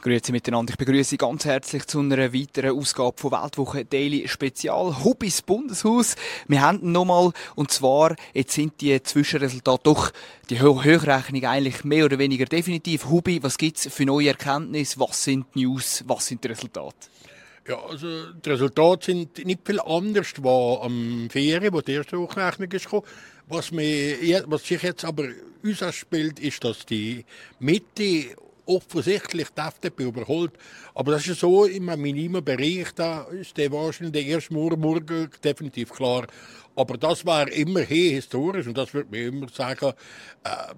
Grüezi miteinander. Ich begrüße Sie ganz herzlich zu einer weiteren Ausgabe von Weltwoche Daily Spezial Hubbis Bundeshaus. Wir haben nochmal, und zwar, jetzt sind die Zwischenresultate doch, die Ho Hochrechnung eigentlich mehr oder weniger definitiv. Hubbi, was gibt's für neue Erkenntnisse? Was sind die News? Was sind die Resultate? Ja, also die Resultate sind nicht viel anders als am Ferien, wo die erste Hochrechnung ist. Was, mir, was sich jetzt aber uns spielt, ist, dass die Mitte offensichtlich die FDP überholt. Aber das ist so im minimalen Bereich, da ist der wahrscheinlich der erste Morgen definitiv klar. Aber das war immerhin historisch und das würde mir immer sagen, äh,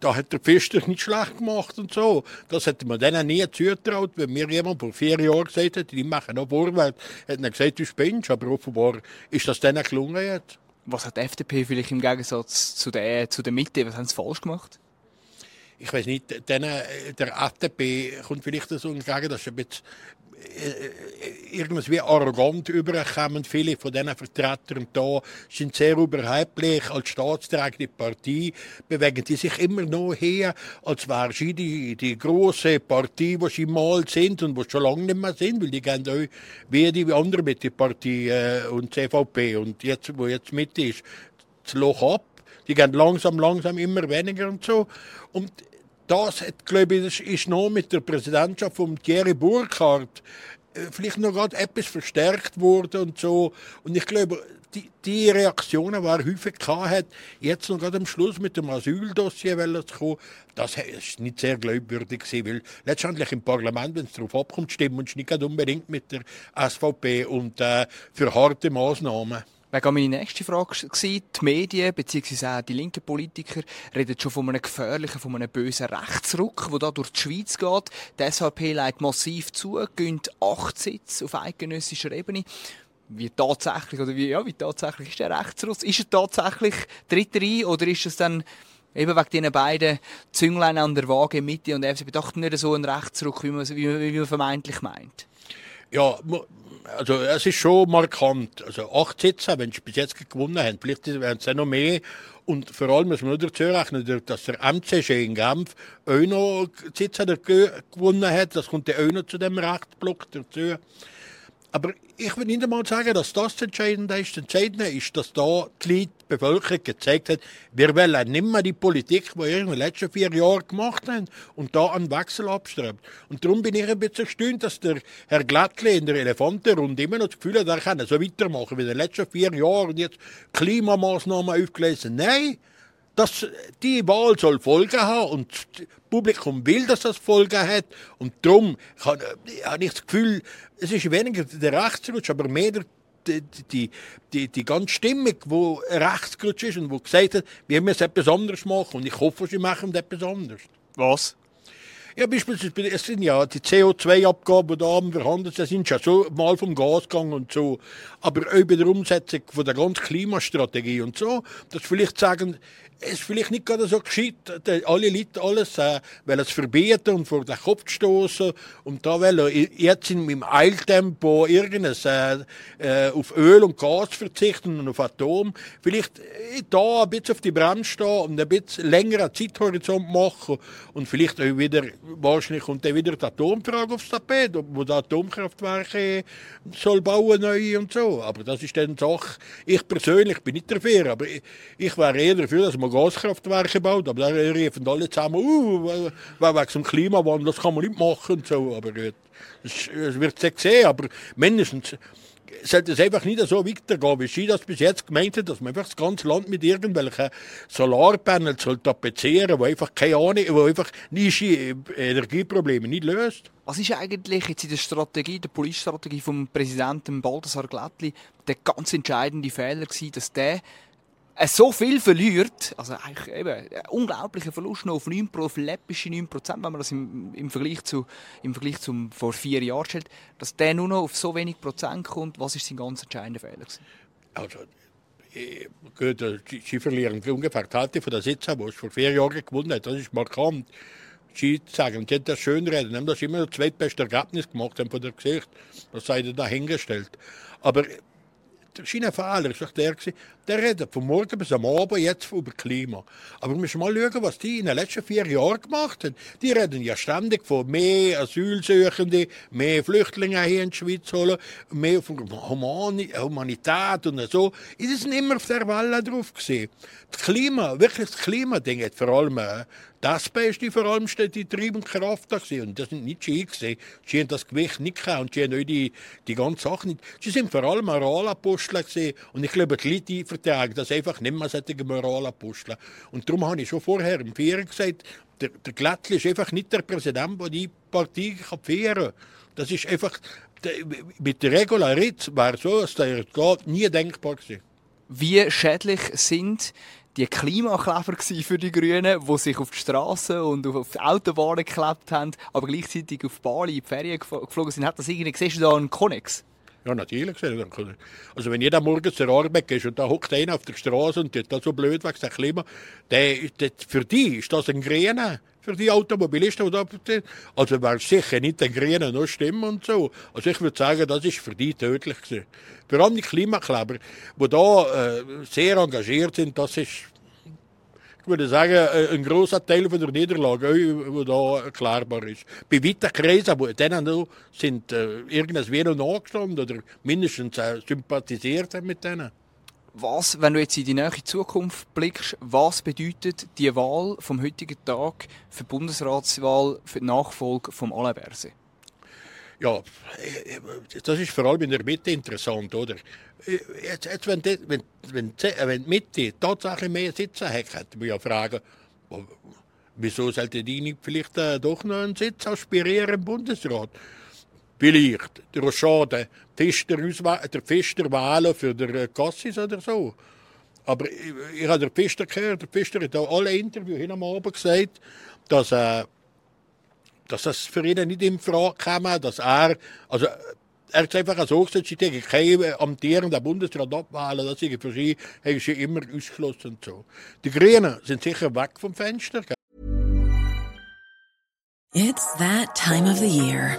da hat der Pfister nicht schlecht gemacht und so. Das hätte man denen nie zugetraut, wenn mir jemand vor vier Jahren gesagt hätte, die machen noch vorwärts, hätten er gesagt, du spinnst, aber offenbar ist das denen gelungen jetzt. Was hat die FDP vielleicht im Gegensatz zu der, zu der Mitte, was haben sie falsch gemacht? Ich weiß nicht, denen, der FDP kommt vielleicht so entgegen, dass ein bisschen äh, irgendwie arrogant überkommen. Viele von diesen Vertretern da sind sehr überheblich. Als staatstragende Partei bewegen die sich immer noch her, als wäre sie die, die große Partei, die sie mal sind und die schon lange nicht mehr sind, weil die gehen auch wie die andere mit der Partei äh, und CVP und jetzt, wo jetzt mit ist, das Loch ab die gehen langsam, langsam immer weniger und so. Und das glaube ich, ist noch mit der Präsidentschaft von Thierry Burkhardt äh, vielleicht noch gerade etwas verstärkt worden und so. Und ich glaube, die, die Reaktionen, die er häufig hat, jetzt noch gerade am Schluss mit dem Asyldossier zu kommen, das ist nicht sehr glaubwürdig gewesen, weil letztendlich im Parlament, wenn es darauf abkommt, stimmen und nicht unbedingt mit der SVP und äh, für harte Maßnahmen. Wäre meine nächste Frage gewesen. Die Medien, beziehungsweise auch die linken Politiker, reden schon von einem gefährlichen, von einem bösen Rechtsruck, der da durch die Schweiz geht. Die SVP leitet massiv zu, gönnt acht Sitze auf eidgenössischer Ebene. Wie tatsächlich, oder wie, ja, wie tatsächlich ist der Rechtsruck? Ist er tatsächlich dritter ein, oder ist es dann eben wegen diesen beiden Zünglein an der Waage Mitte und FDP doch nicht so ein Rechtsruck, wie man, wie, wie man vermeintlich meint? Ja, also es ist schon markant. Also acht Sitze, wenn sie bis jetzt gewonnen haben, vielleicht werden es noch mehr. Und vor allem muss man nur dazu rechnen, dass der MCG in Genf auch noch Sitze gewonnen hat. Das kommt auch noch zu dem Rechtsblock dazu. Aber ich will nicht einmal sagen, dass das Entscheidende ist. Das Entscheidende ist, dass da die Bevölkerung gezeigt hat, wir wollen nicht mehr die Politik, die wir in den letzten vier Jahren gemacht haben und da einen Wechsel abstrebt. Und darum bin ich ein bisschen erstaunt, dass der Herr Glättli in der Elefantenrunde immer noch das Gefühl hat, er kann so weitermachen wie in den letzten vier Jahren und jetzt Klimamaßnahmen aufgelesen. Nein! Das, die Wahl soll Folgen haben und das Publikum will, dass das Folgen hat. Und darum habe ich das Gefühl, es ist weniger der Rechtsrutsch, aber mehr der, die, die, die, die ganze Stimmung, die rechtsrutsch ist und die gesagt hat, wir müssen etwas anderes machen. Und ich hoffe, sie machen etwas anderes. Was? Ja, beispielsweise, es sind ja die CO2-Abgaben, die da verhandelt sind, sind schon so mal vom Gas gegangen und so. Aber auch bei der Umsetzung von der ganzen Klimastrategie und so, dass vielleicht sagen, ist vielleicht nicht gerade so gescheit, alle Leute alles äh, wollen es verbieten und vor den Kopf stoßen und da wollen jetzt in meinem Eiltempo irgendes äh, äh, auf Öl und Gas verzichten und auf Atom. Vielleicht äh, da ein bisschen auf die Bremse stehen und ein bisschen längeren Zeithorizont machen und vielleicht auch wieder, wahrscheinlich kommt dann wieder die Atomfrage aufs Tapet, wo die Atomkraftwerke soll bauen neu und so. Aber das ist dann Sache. Ich persönlich bin nicht dafür, aber ich, ich wäre eher dafür, dass man man Gaskraftwerke baut, aber da riefen alle zusammen, uh, wegen dem Klimawandel, das kann man nicht machen so, aber gut, das, wird es sehen, aber mindestens sollte es einfach nicht so weitergehen, wie sie das bis jetzt gemeint hat, dass man einfach das ganze Land mit irgendwelchen Solarpanels soll tapezieren, wo einfach keine Ahnung, wo einfach nicht Energieprobleme nicht löst. Was ist eigentlich jetzt in der Strategie, der Polizeistrategie vom Präsidenten Baldassar Glättli der ganz entscheidende Fehler gewesen, dass der so viel verliert, also eigentlich eben ein unglaublicher Verlust noch auf 9, auf läppische 9% wenn man das im, im, Vergleich zu, im Vergleich zum vor vier Jahren stellt, dass der nur noch auf so wenig Prozent kommt, was ist sein ganz entscheidender Fehler gewesen? Also, äh, gut, äh, sie verlieren ungefähr die Hälfte von der Sitze, die es vor vier Jahren gewonnen hat, das ist markant. Sie sagen, sie haben das schön reden, haben das immer das zweitbeste Ergebnis gemacht haben von der Gesicht, das sei dahingestellt. Aber sein Fehler ist der, der redet von morgen bis am Abend jetzt über Klima. Aber wir müssen mal schauen, was die in den letzten vier Jahren gemacht haben. Die reden ja ständig von mehr Asylsuchende, mehr Flüchtlinge hier in die Schweiz holen, mehr von Humanität und so. Die sind immer auf der Welle drauf gesehen. Das Klima, wirklich das Klimading hat vor allem das Beste vor allem die treibende Kraft gewesen. Und das sind nicht sie gesehen. Sie haben das Gewicht nicht gehabt und sie haben auch die, die ganze Sache nicht. Sie sind vor allem Moralapostel. Und ich glaube, die Leute vertragen das einfach nicht mehr solche Moralapostel. Und darum habe ich schon vorher im Ferien gesagt, der, der Glättli ist einfach nicht der Präsident, der die Partei kann führen Das ist einfach, mit der Regularität wäre so, dass der nie denkbar gewesen. Wie schädlich sind die Klimakleber für die Grünen, die sich auf die Straßen und auf die Autobahnen geklebt haben, aber gleichzeitig auf Bali in die Ferien geflogen sind. Hat das irgendwie, du da einen Konnex? Ja, natürlich. Also wenn jeder morgen zur Arbeit geht und da hockt einer auf der Straße und tut da so blöd wegen dem Klima, der, der, für die ist das ein Grüner für die Automobilisten. Also wäre sicher nicht den Grünen noch stimmen und so. Also ich würde sagen, das ist für die tödlich gewesen. Vor allem die Klimakleber, die da äh, sehr engagiert sind, das ist, ich würde sagen, äh, ein großer Teil von der Niederlage, der da erklärbar ist. Bei weiten Kreisen, wo denen sind äh, irgendwas wieder nachgestanden oder mindestens äh, sympathisiert mit denen was, wenn du jetzt in die nähere Zukunft blickst, was bedeutet die Wahl vom heutigen Tag für die Bundesratswahl für die Nachfolge von Alain? Ja, das ist vor allem in der Mitte interessant, oder? Jetzt, jetzt wenn, die, wenn, wenn, wenn die Mitte tatsächlich mehr Sitze hat, könnte man ja fragen, wieso sollte die nicht vielleicht äh, doch noch einen Sitz aspirieren im Bundesrat? Vielleicht der Rochade, Pfister, der Pfister wählen für den Cassis oder so. Aber ich, ich habe den Pfister gehört, der Pfister hat auch alle Interviews hin am Abend gesagt, dass, äh, dass das für ihn nicht in Frage käme, dass er, also er hat einfach so gesagt, sie denken, kein amtierender Bundesrat abwählen, das ist für sie, haben sie immer ausgeschlossen und so. Die Grünen sind sicher weg vom Fenster. It's that time of the year.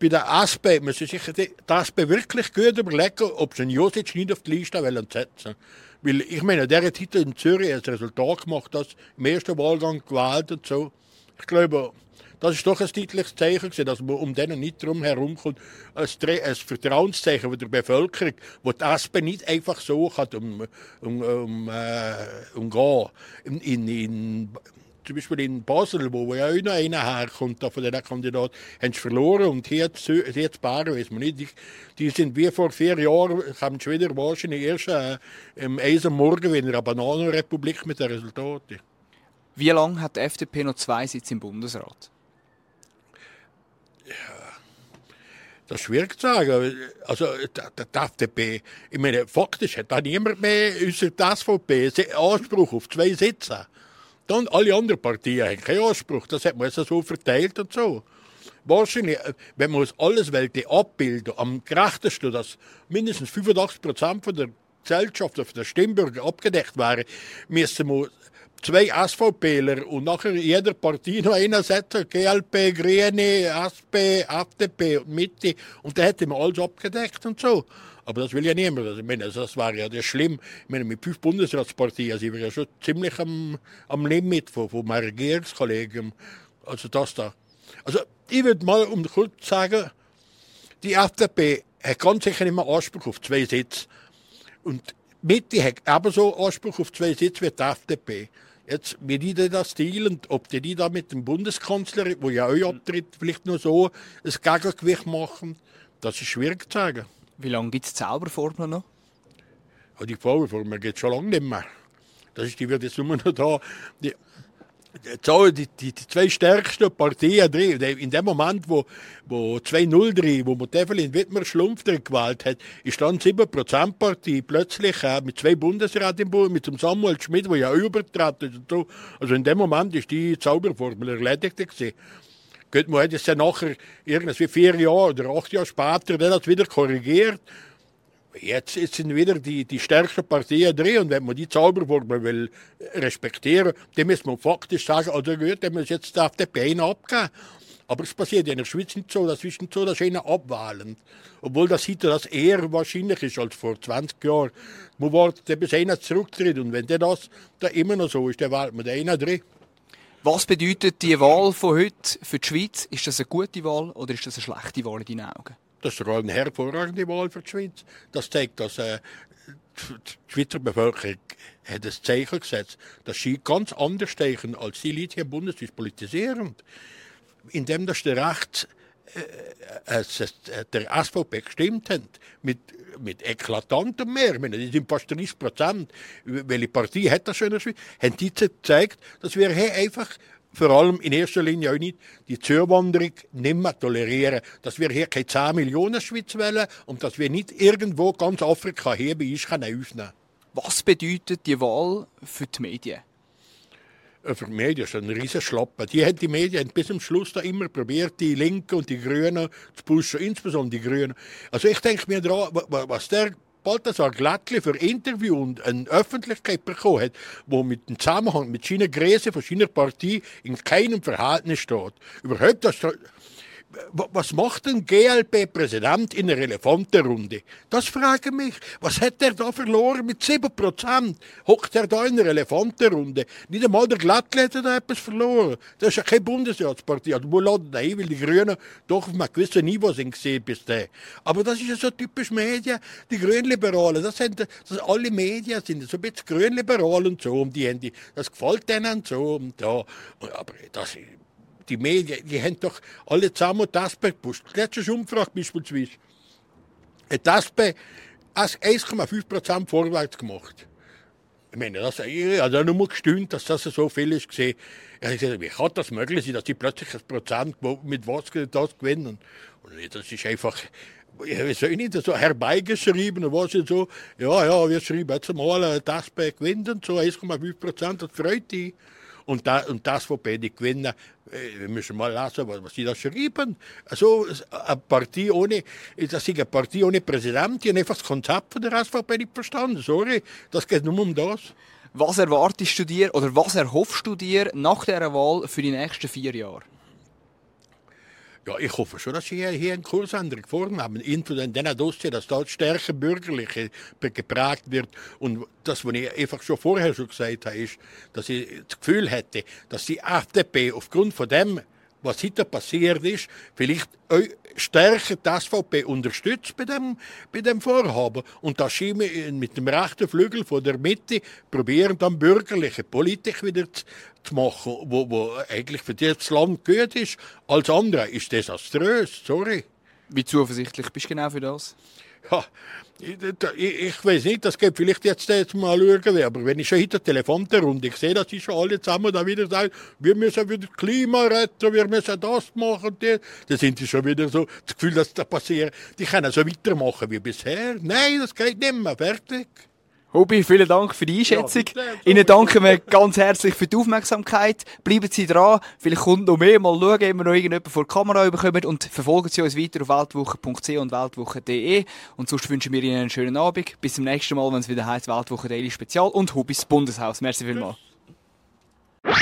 Bei der ASPE müssen sich die ASPE wirklich gut überlegen, ob sie einen Josic nicht auf die Liste setzen Weil ich meine, der hat heute in Zürich ein Resultat gemacht, das im ersten Wahlgang gewählt und so. Ich glaube, das ist doch ein deutliches Zeichen, dass man um denen nicht drum herumkommt. Ein, ein Vertrauenszeichen der Bevölkerung, wo die ASPE nicht einfach so kann um, um, um, äh, umgehen. In, in, in zum Beispiel in Basel, wo ja auch noch einer herkommt, da von den Kandidaten, haben sie verloren und hier zu, hier zu Baren, weiß man nicht, die, die, sind wie vor vier Jahren, haben schon wieder wahrscheinlich erst äh, im Eisen Morgen in einer Bananenrepublik mit den Resultaten. Wie lange hat die FDP noch zwei Sitze im Bundesrat? Ja, das ist schwierig zu sagen. Also, die FDP, ich meine, faktisch hat da niemand mehr außer die SVP Anspruch auf zwei Sitze. Dann alle anderen Partien haben keinen Anspruch. Das hat man so verteilt und so. Wahrscheinlich, äh, wenn man alles wollte abbilden, am gerechtesten, dass mindestens 85 Prozent der Gesellschaft, der Stimmbürger abgedeckt wären, müssen wir zwei SVPler und nachher jeder Partei noch einer setzen, GLP, Grüne, SP, FDP und Mitte. Und da hätte man alles abgedeckt und so. Aber das will ja niemand. Also, ich meine, also, das wäre ja das schlimm. Ich meine, mit fünf Bundesratsparteien sind wir ja schon ziemlich am, am Limit von, von meinen Regierungskollegen. Also das da. Also ich würde mal um kurz sagen, die FDP hat ganz sicher immer Anspruch auf zwei Sitze. Und Mitte hat ebenso Anspruch auf zwei Sitze wie die FDP. Jetzt, wie die das dealen, ob die da mit dem Bundeskanzler, wo ja auch abtritt, vielleicht nur so ein Gegengewicht machen, das ist schwierig zu sagen. Wie lange gibt es Zauberformel noch? Die Zauberformel geht schon lange nicht mehr. Das ist, die wird jetzt nur noch da. Die, die, die, die zwei stärksten Partien drin, in dem Moment, wo, wo 2-0 wo man Evelyn Wittmer Schlumpf drin gewählt hat, ist dann 7%-Partie plötzlich äh, mit zwei Bundesräten im Bund, mit dem Samuel Schmidt, der ja übertrat ist und so. Also in dem Moment ist die Zauberformel erledigt gewesen. Gut, man es ja nachher irgendwie vier Jahre oder acht Jahre später dann hat wieder korrigiert. Jetzt sind wieder die, die stärksten Partien drin und wenn man die Zauberformel will respektieren, dann muss man faktisch sagen, also gut, dann muss jetzt auf die Beine abgeben. Aber es passiert in der Schweiz nicht so, das ist nicht so, dass einer abwählen. Obwohl das heute das eher wahrscheinlich ist als vor 20 Jahren. Man wartet, bis einer zurücktritt und wenn der das da immer noch so ist, dann wählt man den einer drin. Was bedeutet die Wahl von heute für die Schweiz? Ist das eine gute Wahl oder ist das eine schlechte Wahl in deinen Augen? Das ist eine hervorragende Wahl für die Schweiz. Das zeigt, dass äh, die Schweizer Bevölkerung hat ein Zeichen gesetzt, dass sie ganz anders denken als die Leute hier im Bundesrat politisieren. Indem das der Recht der SVP gestimmt hat, mit, mit eklatantem Mehr, meine, die sind fast 30 Prozent, welche Partei hat das schon haben die gezeigt, dass wir hier einfach vor allem in erster Linie auch nicht die Zuwanderung nicht mehr tolerieren. Dass wir hier keine 10 Millionen Schweiz wollen und dass wir nicht irgendwo ganz Afrika hier bei uns aufnehmen. Was bedeutet die Wahl für die Medien? Äh, für die Medien ist ein riesen Schlappen. Die haben die Medien bis zum Schluss da immer probiert, die Linken und die Grünen zu pushen, insbesondere die Grünen. Also ich denke mir dran, was der Balthasar Glattli für Interview und eine Öffentlichkeit bekommen hat, wo mit dem Zusammenhang mit seiner Größe von seiner Partei in keinem Verhältnis steht. Überhaupt das was macht ein GLP-Präsident in einer Elefantenrunde? Das frage ich mich. Was hat er da verloren mit 7%? Hockt er da in einer Elefantenrunde? Nicht einmal der Glattli hat da etwas verloren. Das ist ja keine Bundesratspartie. Also, wo laden da weil die Grünen doch auf einem gewissen Niveau sind gesehen bis dahin. Aber das ist ja so typisch Medien. Die Grünliberalen, das sind, das alle Medien sind so ein bisschen grünliberal und so. Und die haben die, das gefällt denen so und da. Aber das die Medien, die haben doch alle zusammen Aspe gepusht. Letzte Umfrage beispielsweise hat die Aspe 1,5% vorwärts gemacht. Ich meine, das hat nur gestimmt, dass das so viel ist. Ich gesagt, wie kann das möglich sein, dass die plötzlich ein Prozent mit was das gewinnen? Und das ist einfach, ich soll nicht so herbeigeschrieben, und was so, ja, ja, wir schreiben jetzt mal, das bei gewinnen, so 1,5 Prozent, das freut dich. Und, da, und das, wobei die gewinnen, äh, wir müssen mal lassen, was, was sie da schreiben. Also, eine Partie ohne, das ist eine Partie ohne Präsident, die haben einfach das Konzept von der SVP nicht verstanden. Sorry, das geht nur um das. Was erwartest du dir oder was erhoffst du dir nach dieser Wahl für die nächsten vier Jahre? Ja, ich hoffe schon, dass Sie hier eine Kursänderung vornehmen. In diesen Dossier, dass dort stärker bürgerlich geprägt wird. Und das, was ich einfach schon vorher schon gesagt habe, ist, dass ich das Gefühl hätte, dass die FDP aufgrund von dem was heute passiert ist, vielleicht stärker die SVP unterstützt bei dem, bei dem Vorhaben. Und das schien mit dem rechten Flügel von der Mitte probieren dann bürgerliche Politik wieder zu, zu machen, wo, wo eigentlich für das Land gut ist. Als andere ist desaströs, sorry. Wie zuversichtlich bist du genau für das? Ja, ich, ich weiß nicht, das geht vielleicht jetzt, jetzt mal schauen, aber wenn ich schon hinter Telefon und ich sehe, dass die schon alle zusammen da wieder sagen, wir müssen wieder das Klima retten, wir müssen das machen, das, dann sind die schon wieder so, das Gefühl, dass das passiert. Die können so weitermachen wie bisher. Nein, das geht nicht mehr, fertig. Hubi, vielen Dank für die Einschätzung. Ja, Ihnen danken wir ganz herzlich für die Aufmerksamkeit. Bleiben Sie dran. Vielleicht kommt noch mehr. Mal schauen, ob wir noch irgendjemand vor die Kamera bekommen. Und verfolgen Sie uns weiter auf weltwoche.ch und weltwoche.de. Und sonst wünschen wir Ihnen einen schönen Abend. Bis zum nächsten Mal, wenn es wieder heißt Weltwoche Daily Spezial und Hubis Bundeshaus. Merci vielmals. Tschüss.